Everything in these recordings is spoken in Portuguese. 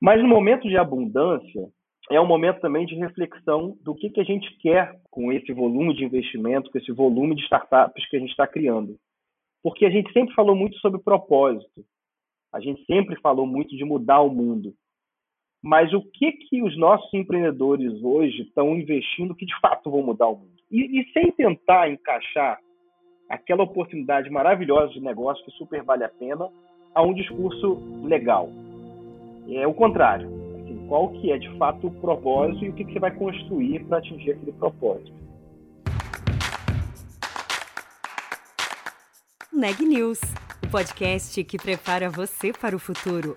Mas no momento de abundância, é um momento também de reflexão do que, que a gente quer com esse volume de investimento, com esse volume de startups que a gente está criando. Porque a gente sempre falou muito sobre propósito, a gente sempre falou muito de mudar o mundo. Mas o que, que os nossos empreendedores hoje estão investindo que de fato vão mudar o mundo? E, e sem tentar encaixar aquela oportunidade maravilhosa de negócio que super vale a pena a um discurso legal. É o contrário. Assim, qual que é de fato o propósito e o que, que você vai construir para atingir aquele propósito. Neg News, o podcast que prepara você para o futuro.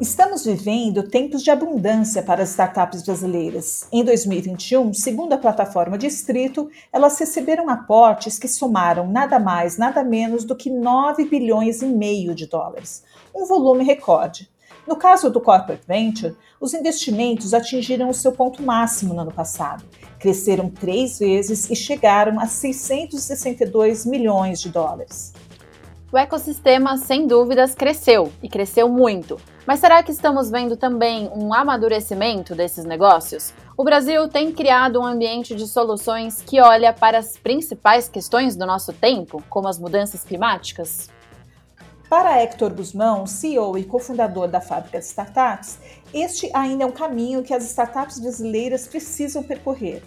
Estamos vivendo tempos de abundância para as startups brasileiras. Em 2021, segundo a plataforma Distrito, elas receberam aportes que somaram nada mais, nada menos do que 9 bilhões e meio de dólares, um volume recorde. No caso do Corporate Venture, os investimentos atingiram o seu ponto máximo no ano passado. Cresceram três vezes e chegaram a 662 milhões de dólares. O ecossistema, sem dúvidas, cresceu e cresceu muito. Mas será que estamos vendo também um amadurecimento desses negócios? O Brasil tem criado um ambiente de soluções que olha para as principais questões do nosso tempo, como as mudanças climáticas? Para Hector Guzmão, CEO e cofundador da fábrica de startups, este ainda é um caminho que as startups brasileiras precisam percorrer.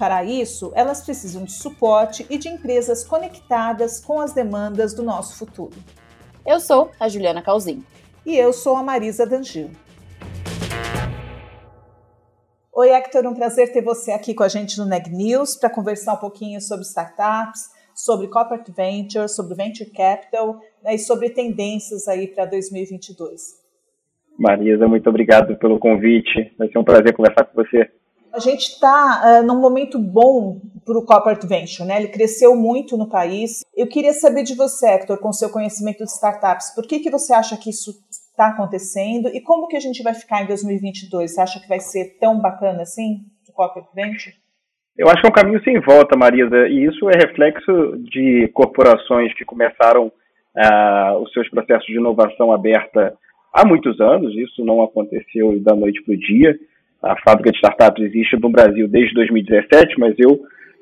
Para isso, elas precisam de suporte e de empresas conectadas com as demandas do nosso futuro. Eu sou a Juliana Calzin. E eu sou a Marisa Dangil. Oi, Hector, um prazer ter você aqui com a gente no Neg News para conversar um pouquinho sobre startups, sobre corporate venture, sobre venture capital né, e sobre tendências aí para 2022. Marisa, muito obrigado pelo convite. Vai ser um prazer conversar com você. A gente está uh, num momento bom para o corporate venture, né? Ele cresceu muito no país. Eu queria saber de você, Hector, com seu conhecimento de startups, por que, que você acha que isso está acontecendo e como que a gente vai ficar em 2022? Você acha que vai ser tão bacana assim, o corporate venture? Eu acho que é um caminho sem volta, Marisa, e isso é reflexo de corporações que começaram uh, os seus processos de inovação aberta há muitos anos, isso não aconteceu da noite para o dia. A fábrica de startups existe no Brasil desde 2017, mas eu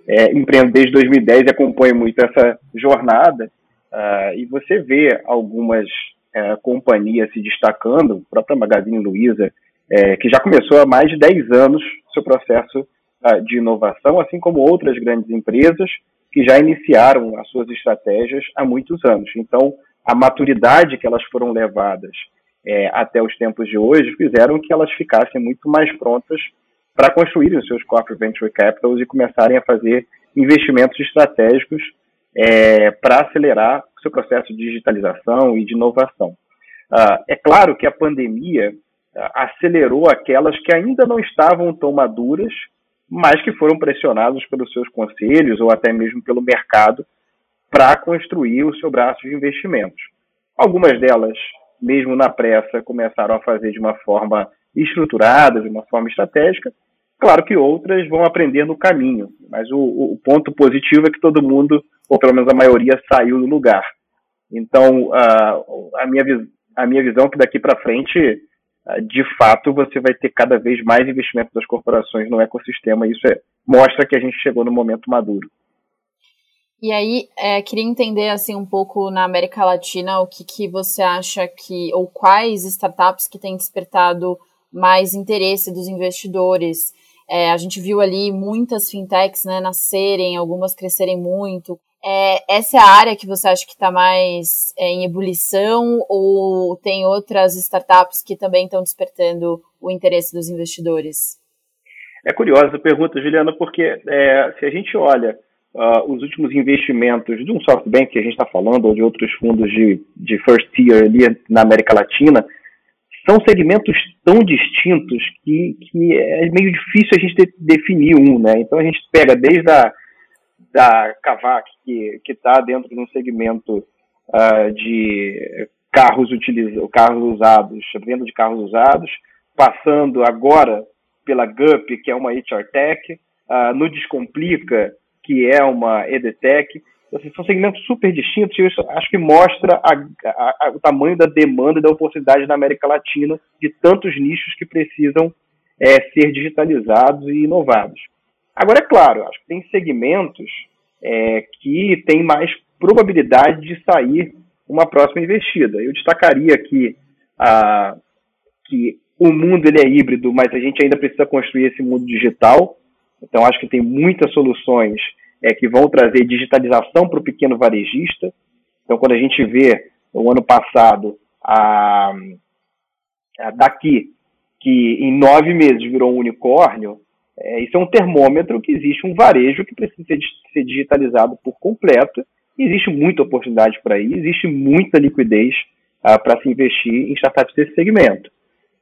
é, empreendo desde 2010 e acompanho muito essa jornada. Uh, e você vê algumas uh, companhias se destacando, a própria Magazine Luiza, é, que já começou há mais de 10 anos seu processo uh, de inovação, assim como outras grandes empresas que já iniciaram as suas estratégias há muitos anos. Então, a maturidade que elas foram levadas é, até os tempos de hoje fizeram que elas ficassem muito mais prontas para construírem os seus corporate venture capitals e começarem a fazer investimentos estratégicos é, para acelerar o seu processo de digitalização e de inovação. Uh, é claro que a pandemia uh, acelerou aquelas que ainda não estavam tão maduras, mas que foram pressionadas pelos seus conselhos ou até mesmo pelo mercado para construir o seu braço de investimentos. Algumas delas mesmo na pressa, começaram a fazer de uma forma estruturada, de uma forma estratégica. Claro que outras vão aprender no caminho, mas o, o ponto positivo é que todo mundo, ou pelo menos a maioria, saiu do lugar. Então, a, a, minha, a minha visão é que daqui para frente, de fato, você vai ter cada vez mais investimento das corporações no ecossistema, isso é, mostra que a gente chegou no momento maduro. E aí, é, queria entender assim um pouco na América Latina o que, que você acha que, ou quais startups que têm despertado mais interesse dos investidores. É, a gente viu ali muitas fintechs né, nascerem, algumas crescerem muito. É, essa é a área que você acha que está mais é, em ebulição ou tem outras startups que também estão despertando o interesse dos investidores? É curiosa a pergunta, Juliana, porque é, se a gente olha uh, os últimos investimentos de um SoftBank que a gente está falando, ou de outros fundos de, de first tier ali na América Latina, são segmentos tão distintos que, que é meio difícil a gente de, definir um, né? Então a gente pega desde a da Kavak, que está dentro de um segmento uh, de carros, utilizados, carros usados, venda de carros usados, passando agora pela GUP, que é uma HR Tech, uh, no Descomplica, que é uma EDTech. São segmentos super distintos e isso acho que mostra a, a, o tamanho da demanda e da oportunidade na América Latina de tantos nichos que precisam é, ser digitalizados e inovados. Agora, é claro, acho que tem segmentos é, que têm mais probabilidade de sair uma próxima investida. Eu destacaria aqui que o mundo ele é híbrido, mas a gente ainda precisa construir esse mundo digital. Então, acho que tem muitas soluções é, que vão trazer digitalização para o pequeno varejista. Então, quando a gente vê o ano passado a, a daqui que em nove meses virou um unicórnio, é, isso é um termômetro que existe um varejo que precisa ser, ser digitalizado por completo. Existe muita oportunidade por aí, existe muita liquidez ah, para se investir em startups desse segmento.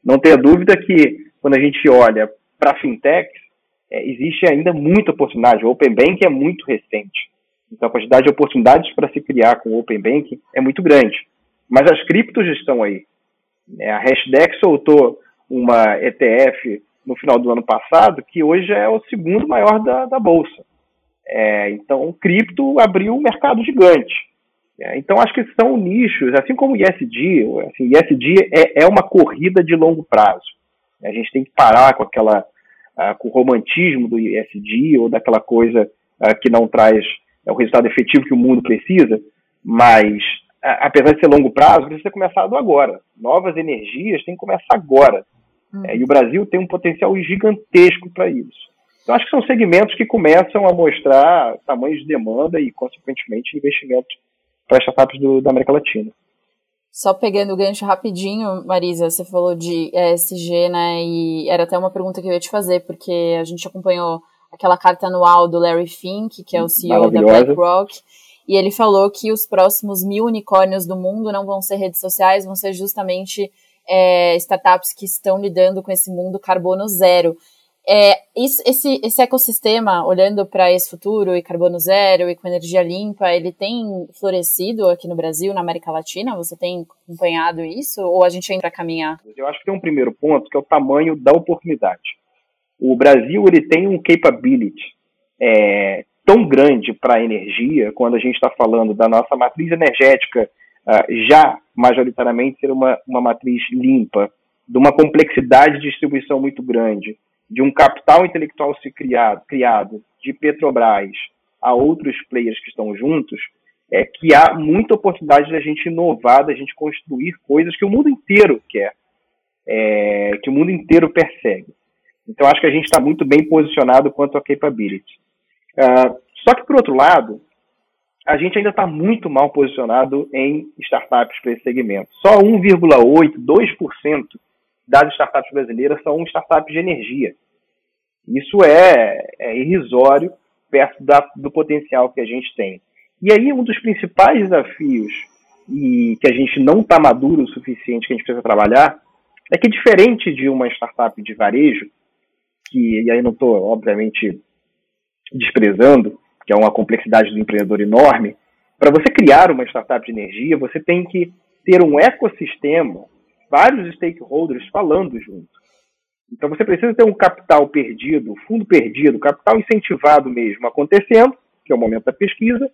Não tenha dúvida que quando a gente olha para fintechs, é, existe ainda muita oportunidade. O Open Bank é muito recente. Então a quantidade de oportunidades para se criar com o Open Bank é muito grande. Mas as criptos estão aí. É, a Hashdex soltou uma ETF no final do ano passado, que hoje é o segundo maior da, da Bolsa. É, então, o cripto abriu um mercado gigante. É, então, acho que são nichos, assim como o ISD, assim, ISD é, é uma corrida de longo prazo. A gente tem que parar com aquela com o romantismo do ISD ou daquela coisa uh, que não traz é, o resultado efetivo que o mundo precisa, mas apesar de ser longo prazo, precisa ser começado agora. Novas energias têm que começar agora. Uhum. É, e o Brasil tem um potencial gigantesco para isso. Então, acho que são segmentos que começam a mostrar tamanhos de demanda e, consequentemente, investimento para startups do, da América Latina. Só pegando o gancho rapidinho, Marisa, você falou de ESG, né? E era até uma pergunta que eu ia te fazer, porque a gente acompanhou aquela carta anual do Larry Fink, que é o CEO da BlackRock, e ele falou que os próximos mil unicórnios do mundo não vão ser redes sociais, vão ser justamente é, startups que estão lidando com esse mundo carbono zero. É, esse, esse ecossistema, olhando para esse futuro e carbono zero e com energia limpa, ele tem florescido aqui no Brasil, na América Latina? Você tem acompanhado isso ou a gente ainda caminhar? Eu acho que tem um primeiro ponto que é o tamanho da oportunidade. O Brasil ele tem um capability é, tão grande para a energia, quando a gente está falando da nossa matriz energética uh, já majoritariamente ser uma, uma matriz limpa, de uma complexidade de distribuição muito grande, de um capital intelectual se criado, criado de Petrobras a outros players que estão juntos, é que há muita oportunidade da gente inovar, da gente construir coisas que o mundo inteiro quer, é, que o mundo inteiro persegue. Então acho que a gente está muito bem posicionado quanto a capability. Uh, só que por outro lado, a gente ainda está muito mal posicionado em startups para esse segmento. Só 1,8%, 2% das startups brasileiras são startups de energia. Isso é, é irrisório perto da, do potencial que a gente tem. E aí, um dos principais desafios e que a gente não está maduro o suficiente, que a gente precisa trabalhar, é que diferente de uma startup de varejo, que, e aí não estou, obviamente, desprezando, que é uma complexidade do empreendedor enorme, para você criar uma startup de energia, você tem que ter um ecossistema, vários stakeholders falando junto. Então você precisa ter um capital perdido, fundo perdido, capital incentivado mesmo acontecendo, que é o momento da pesquisa.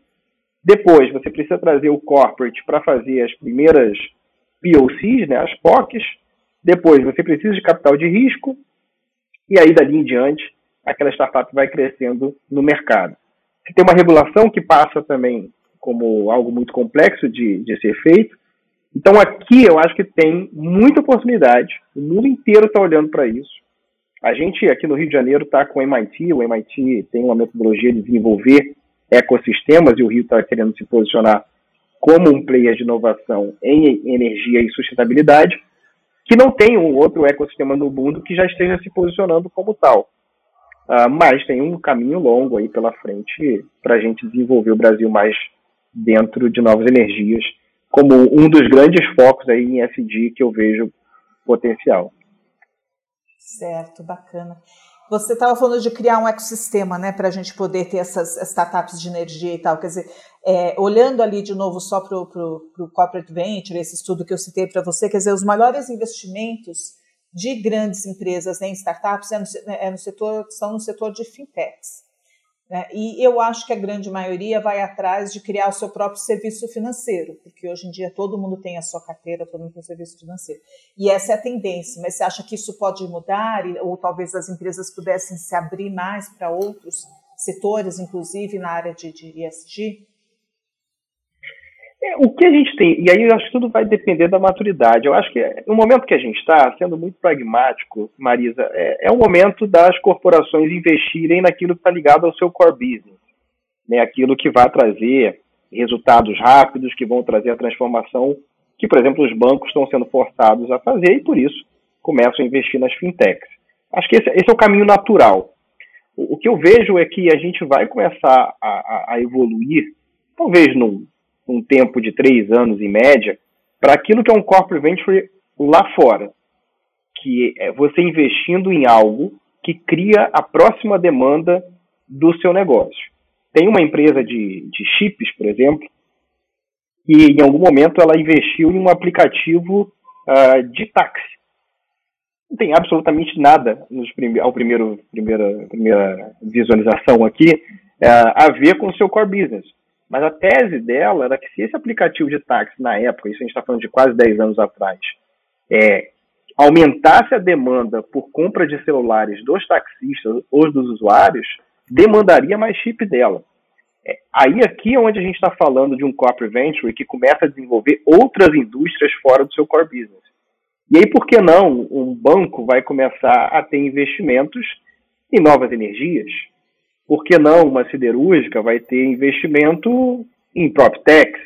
Depois você precisa trazer o corporate para fazer as primeiras POCs, né, as POCs. Depois você precisa de capital de risco. E aí dali em diante, aquela startup vai crescendo no mercado. Você tem uma regulação que passa também como algo muito complexo de, de ser feito. Então aqui eu acho que tem muita oportunidade, o mundo inteiro está olhando para isso. A gente aqui no Rio de Janeiro está com o MIT, o MIT tem uma metodologia de desenvolver ecossistemas e o Rio está querendo se posicionar como um player de inovação em energia e sustentabilidade, que não tem um outro ecossistema no mundo que já esteja se posicionando como tal. Uh, mas tem um caminho longo aí pela frente para a gente desenvolver o Brasil mais dentro de novas energias, como um dos grandes focos aí em SD que eu vejo potencial. Certo, bacana. Você estava falando de criar um ecossistema, né, para a gente poder ter essas startups de energia e tal. Quer dizer, é, olhando ali de novo só para o corporate venture, esse estudo que eu citei para você, quer dizer, os maiores investimentos de grandes empresas né, em startups é no, é no setor, são no setor de fintechs. Né? E eu acho que a grande maioria vai atrás de criar o seu próprio serviço financeiro, porque hoje em dia todo mundo tem a sua carteira, todo mundo tem o serviço financeiro. E essa é a tendência, mas você acha que isso pode mudar, ou talvez as empresas pudessem se abrir mais para outros setores, inclusive na área de, de ESG? É, o que a gente tem, e aí eu acho que tudo vai depender da maturidade. Eu acho que no momento que a gente está, sendo muito pragmático, Marisa, é, é o momento das corporações investirem naquilo que está ligado ao seu core business, né? aquilo que vai trazer resultados rápidos, que vão trazer a transformação que, por exemplo, os bancos estão sendo forçados a fazer e, por isso, começam a investir nas fintechs. Acho que esse, esse é o caminho natural. O, o, que eu vejo é que a gente vai começar a, a, a evoluir, talvez num um tempo de três anos em média, para aquilo que é um corporate venture lá fora, que é você investindo em algo que cria a próxima demanda do seu negócio. Tem uma empresa de, de chips, por exemplo, que em algum momento ela investiu em um aplicativo uh, de táxi. Não tem absolutamente nada nos prime ao primeiro primeira, primeira visualização aqui uh, a ver com o seu core business. Mas a tese dela era que se esse aplicativo de táxi, na época, isso a gente está falando de quase 10 anos atrás, é, aumentasse a demanda por compra de celulares dos taxistas ou dos usuários, demandaria mais chip dela. É, aí aqui é onde a gente está falando de um corporate venture que começa a desenvolver outras indústrias fora do seu core business. E aí, por que não um banco vai começar a ter investimentos em novas energias, por que não uma siderúrgica vai ter investimento em PropTechs?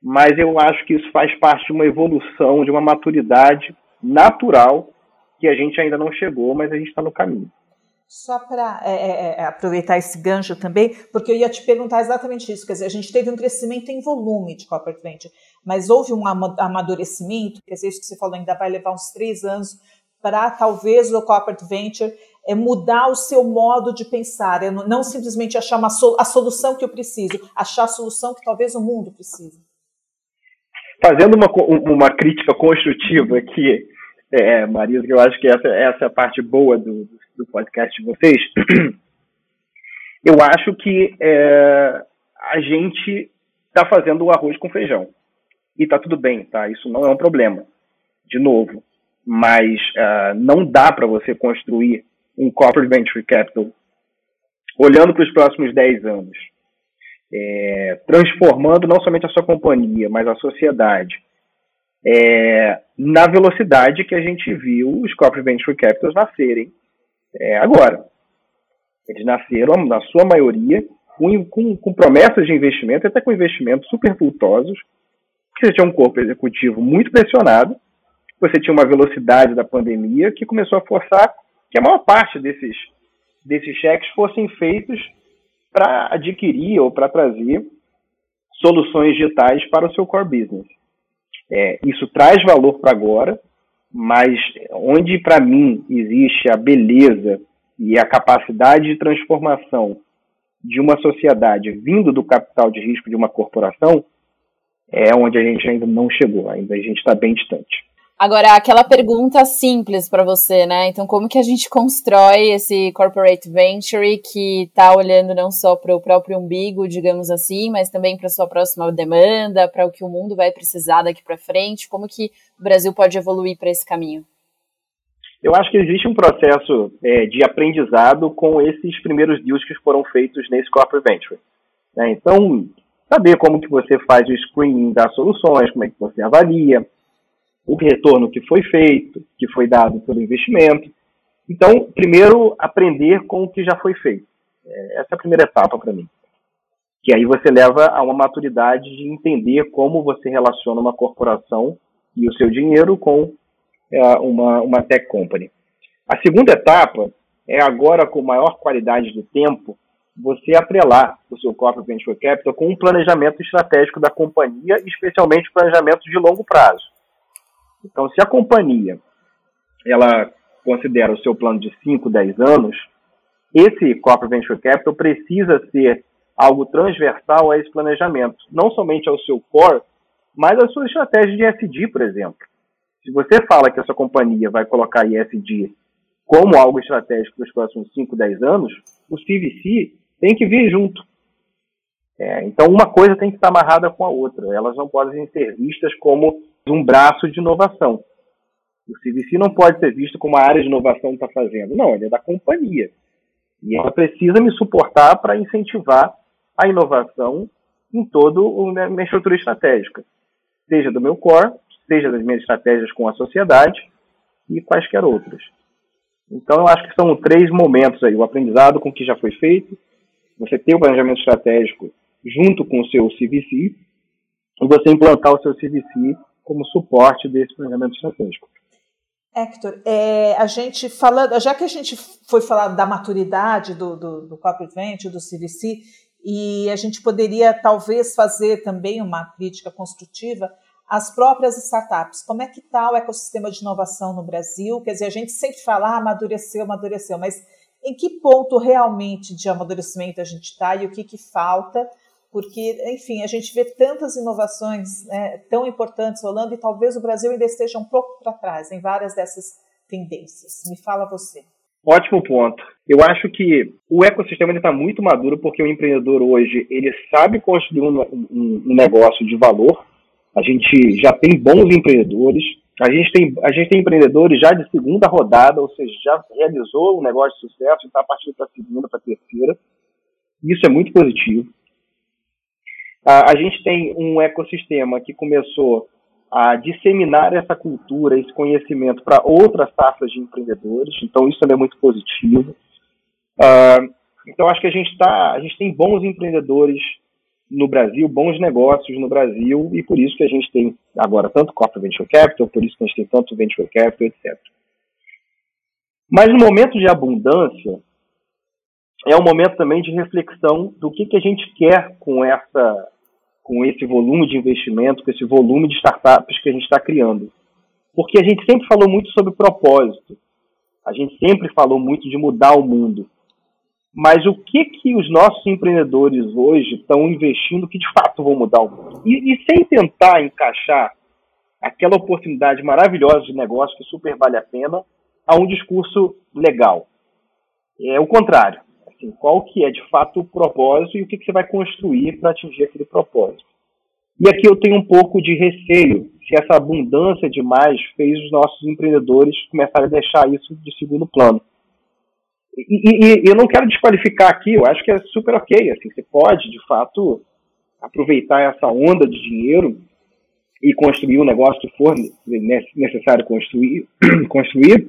Mas eu acho que isso faz parte de uma evolução, de uma maturidade natural que a gente ainda não chegou, mas a gente está no caminho. Só para é, é, é, aproveitar esse gancho também, porque eu ia te perguntar exatamente isso. Quer dizer, a gente teve um crescimento em volume de corporate venture, mas houve um amadurecimento, quer dizer, isso que você falou ainda vai levar uns três anos para talvez o corporate venture é mudar o seu modo de pensar, é não simplesmente achar uma a solução que eu preciso, achar a solução que talvez o mundo precise. Fazendo uma, uma crítica construtiva aqui, é, Marisa, que eu acho que essa, essa é a parte boa do, do podcast de vocês, eu acho que é, a gente está fazendo o arroz com feijão. E está tudo bem, tá? Isso não é um problema. De novo, mas uh, não dá para você construir um corporate venture capital olhando para os próximos 10 anos, é, transformando não somente a sua companhia, mas a sociedade, é, na velocidade que a gente viu os corporate venture capitals nascerem é, agora. Eles nasceram, na sua maioria, com, com, com promessas de investimento, até com investimentos super vultosos, que você tinha um corpo executivo muito pressionado, você tinha uma velocidade da pandemia que começou a forçar que a maior parte desses, desses cheques fossem feitos para adquirir ou para trazer soluções digitais para o seu core business. É, isso traz valor para agora, mas onde para mim existe a beleza e a capacidade de transformação de uma sociedade vindo do capital de risco de uma corporação, é onde a gente ainda não chegou, ainda a gente está bem distante. Agora, aquela pergunta simples para você, né? Então, como que a gente constrói esse corporate venture que está olhando não só para o próprio umbigo, digamos assim, mas também para sua próxima demanda, para o que o mundo vai precisar daqui para frente? Como que o Brasil pode evoluir para esse caminho? Eu acho que existe um processo é, de aprendizado com esses primeiros deals que foram feitos nesse corporate venture. Né? Então, saber como que você faz o screening das soluções, como é que você avalia, o retorno que foi feito, que foi dado pelo investimento. Então, primeiro, aprender com o que já foi feito. É, essa é a primeira etapa para mim. Que aí você leva a uma maturidade de entender como você relaciona uma corporação e o seu dinheiro com é, uma, uma tech company. A segunda etapa é agora, com maior qualidade do tempo, você atrelar o seu corporate venture capital com um planejamento estratégico da companhia, especialmente planejamento de longo prazo. Então, se a companhia ela considera o seu plano de 5, 10 anos, esse Corporate Venture Capital precisa ser algo transversal a esse planejamento, não somente ao seu core, mas à sua estratégia de ESG, por exemplo. Se você fala que a sua companhia vai colocar ESG como algo estratégico para os próximos 5, 10 anos, o CVC tem que vir junto. É, então, uma coisa tem que estar amarrada com a outra. Elas não podem ser vistas como um braço de inovação. O CVC não pode ser visto como a área de inovação está fazendo. Não, ele é da companhia. E ela precisa me suportar para incentivar a inovação em toda a minha estrutura estratégica. Seja do meu core, seja das minhas estratégias com a sociedade e quaisquer outras. Então, eu acho que são três momentos aí. O aprendizado com o que já foi feito, você ter o planejamento estratégico junto com o seu CVC, e você implantar o seu CVC como suporte desse planejamento estratégico. Hector, é, a gente falando, já que a gente foi falar da maturidade do, do, do do CVC, e a gente poderia talvez fazer também uma crítica construtiva às próprias startups. Como é que está o ecossistema de inovação no Brasil? Quer dizer, a gente sempre fala, ah, amadureceu, amadureceu, mas em que ponto realmente de amadurecimento a gente está e o que, que falta? Porque, enfim, a gente vê tantas inovações né, tão importantes rolando e talvez o Brasil ainda esteja um pouco para trás em várias dessas tendências. Me fala você. Ótimo ponto. Eu acho que o ecossistema está muito maduro porque o empreendedor hoje ele sabe construir um, um, um, negócio de valor. A gente já tem bons empreendedores. A gente tem, a gente tem empreendedores já de segunda rodada, ou seja, já realizou um negócio de sucesso e está partindo para a segunda, para a terceira. Isso é muito positivo. A, a gente tem um ecossistema que começou a disseminar essa cultura, esse conhecimento para outras safras de empreendedores, então isso também é muito positivo. Uh, então acho que a gente está, a gente tem bons empreendedores no Brasil, bons negócios no Brasil e por isso que a gente tem agora tanto Corporate Venture Capital, por isso que a gente tem tanto Venture Capital, etc. Mas no momento de abundância é um momento também de reflexão do que, que a gente quer com essa com esse volume de investimento, com esse volume de startups que a gente está criando. Porque a gente sempre falou muito sobre propósito, a gente sempre falou muito de mudar o mundo. Mas o que que os nossos empreendedores hoje estão investindo que de fato vão mudar o mundo? E, e sem tentar encaixar aquela oportunidade maravilhosa de negócio que super vale a pena a um discurso legal. É o contrário. Assim, qual que é de fato o propósito e o que, que você vai construir para atingir aquele propósito. E aqui eu tenho um pouco de receio se essa abundância demais fez os nossos empreendedores começarem a deixar isso de segundo plano. E, e, e, eu não quero desqualificar aqui, eu acho que é super ok. Assim, você pode, de fato, aproveitar essa onda de dinheiro e construir o um negócio que for necessário construir. construir.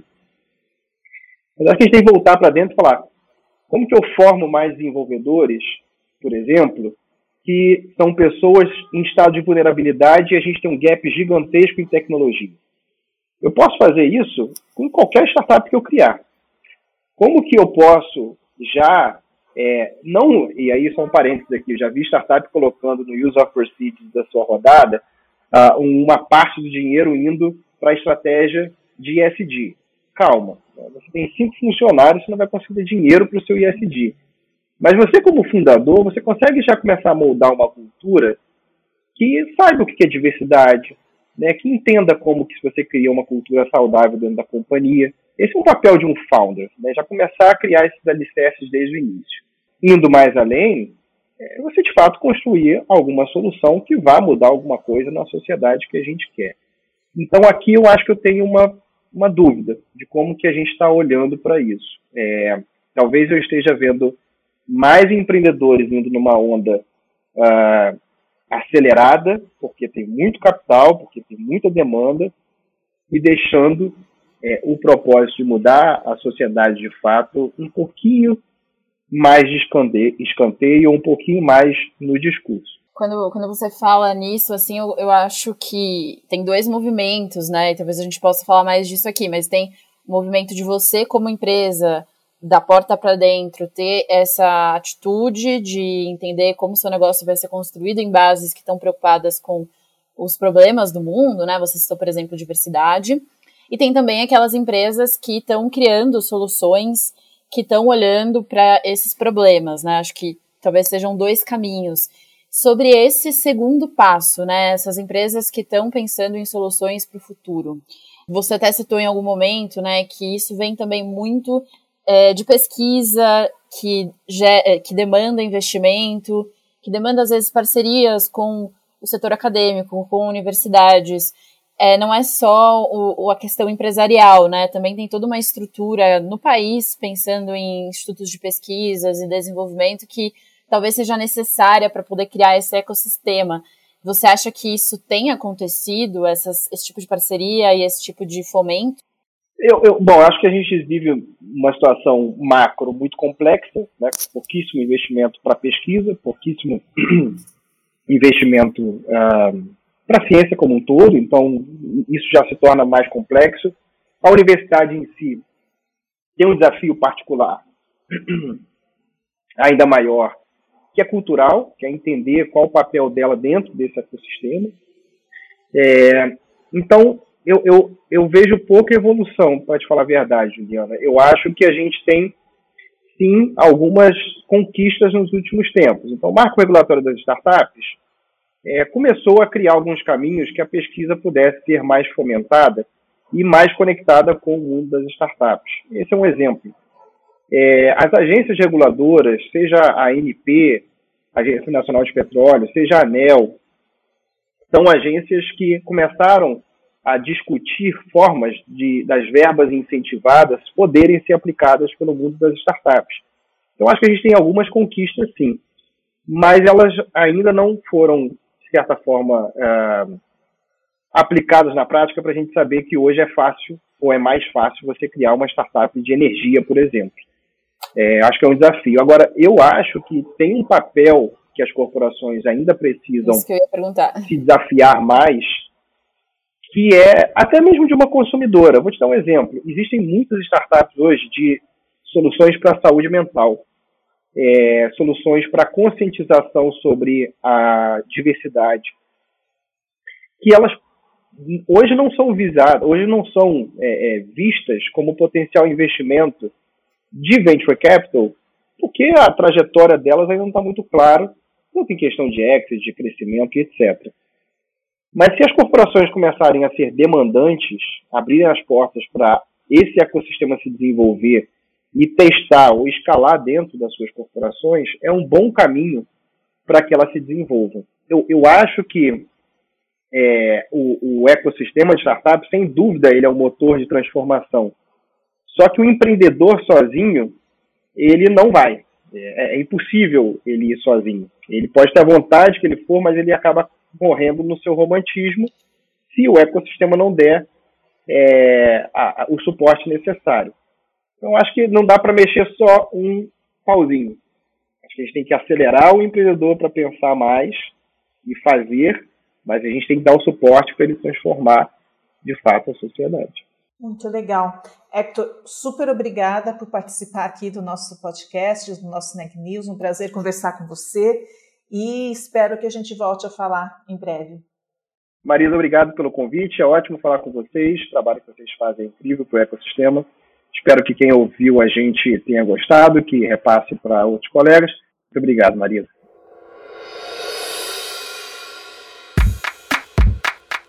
Mas acho que a gente tem que voltar para dentro e falar: como que eu formo mais desenvolvedores, por exemplo, que são pessoas em estado de vulnerabilidade e a gente tem um gap gigantesco em tecnologia? Eu posso fazer isso com qualquer startup que eu criar. Como que eu posso já é, não, e aí são parênteses aqui, eu já vi startup colocando no Use of Proceeds da sua rodada uh, uma parte do dinheiro indo para a estratégia de ESG. Calma, você tem cinco funcionários, você não vai conseguir dinheiro para o seu ISD. Mas você, como fundador, você consegue já começar a moldar uma cultura que saiba o que é diversidade, né, que entenda como que você cria uma cultura saudável dentro da companhia. Esse é um papel de um founder, né, já começar a criar esses alicerces desde o início. Indo mais além, é você de fato construir alguma solução que vá mudar alguma coisa na sociedade que a gente quer. Então aqui eu acho que eu tenho uma uma dúvida de como que a gente está olhando para isso. É, talvez eu esteja vendo mais empreendedores indo numa onda uh, acelerada, porque tem muito capital, porque tem muita demanda, e deixando é, o propósito de mudar a sociedade de fato um pouquinho mais de escanteio, um pouquinho mais no discurso quando, quando você fala nisso, assim, eu, eu acho que tem dois movimentos, né? E talvez a gente possa falar mais disso aqui, mas tem o movimento de você, como empresa, da porta para dentro, ter essa atitude de entender como seu negócio vai ser construído em bases que estão preocupadas com os problemas do mundo, né? Você citou, por exemplo, diversidade. E tem também aquelas empresas que estão criando soluções que estão olhando para esses problemas, né? Acho que talvez sejam dois caminhos sobre esse segundo passo, né? Essas empresas que estão pensando em soluções para o futuro. Você até citou em algum momento, né, que isso vem também muito é, de pesquisa que, é, que demanda investimento, que demanda às vezes parcerias com o setor acadêmico, com universidades. É, não é só o, a questão empresarial, né? Também tem toda uma estrutura no país, pensando em institutos de pesquisas e desenvolvimento, que talvez seja necessária para poder criar esse ecossistema. Você acha que isso tem acontecido, essas, esse tipo de parceria e esse tipo de fomento? Eu, eu, bom, acho que a gente vive uma situação macro muito complexa, né, pouquíssimo investimento para pesquisa, pouquíssimo investimento uh, para a ciência como um todo, então isso já se torna mais complexo. A universidade em si tem um desafio particular ainda maior, que é cultural, que é entender qual o papel dela dentro desse ecossistema. É, então, eu, eu, eu vejo pouca evolução, para te falar a verdade, Juliana. Eu acho que a gente tem, sim, algumas conquistas nos últimos tempos. Então, o marco regulatório das startups é, começou a criar alguns caminhos que a pesquisa pudesse ser mais fomentada e mais conectada com o mundo das startups. Esse é um exemplo. É, as agências reguladoras, seja a ANP, Agência Nacional de Petróleo, seja a ANEL, são agências que começaram a discutir formas de, das verbas incentivadas poderem ser aplicadas pelo mundo das startups. Então, acho que a gente tem algumas conquistas, sim, mas elas ainda não foram, de certa forma, uh, aplicadas na prática para a gente saber que hoje é fácil ou é mais fácil você criar uma startup de energia, por exemplo. É, acho que é um desafio. Agora, eu acho que tem um papel que as corporações ainda precisam se desafiar mais que é até mesmo de uma consumidora. Vou te dar um exemplo. Existem muitas startups hoje de soluções para a saúde mental, é, soluções para conscientização sobre a diversidade, que elas hoje não são visadas, hoje não são é, é, vistas como potencial investimento de venture capital, porque a trajetória delas ainda não está muito clara, tanto em questão de exit, de crescimento etc. Mas se as corporações começarem a ser demandantes, abrirem as portas para esse ecossistema se desenvolver e testar ou escalar dentro das suas corporações, é um bom caminho para que elas se desenvolvam. Eu, eu acho que é, o, o, ecossistema de startup, sem dúvida, ele é um motor de transformação. Só que o empreendedor sozinho, ele não vai. É, é impossível ele ir sozinho. Ele pode ter a vontade que ele for, mas ele acaba morrendo no seu romantismo se o ecossistema não der é, a, a, o suporte necessário. Então, acho que não dá para mexer só um pauzinho. Acho que a gente tem que acelerar o empreendedor para pensar mais e fazer, mas a gente tem que dar o suporte para ele transformar de fato a sociedade. Muito legal. Hector, super obrigada por participar aqui do nosso podcast, do nosso Snack News. Um prazer conversar com você e espero que a gente volte a falar em breve. Marisa, obrigado pelo convite. É ótimo falar com vocês. O trabalho que vocês fazem é incrível para o ecossistema. Espero que quem ouviu a gente tenha gostado, que repasse para outros colegas. Muito obrigado, Marisa.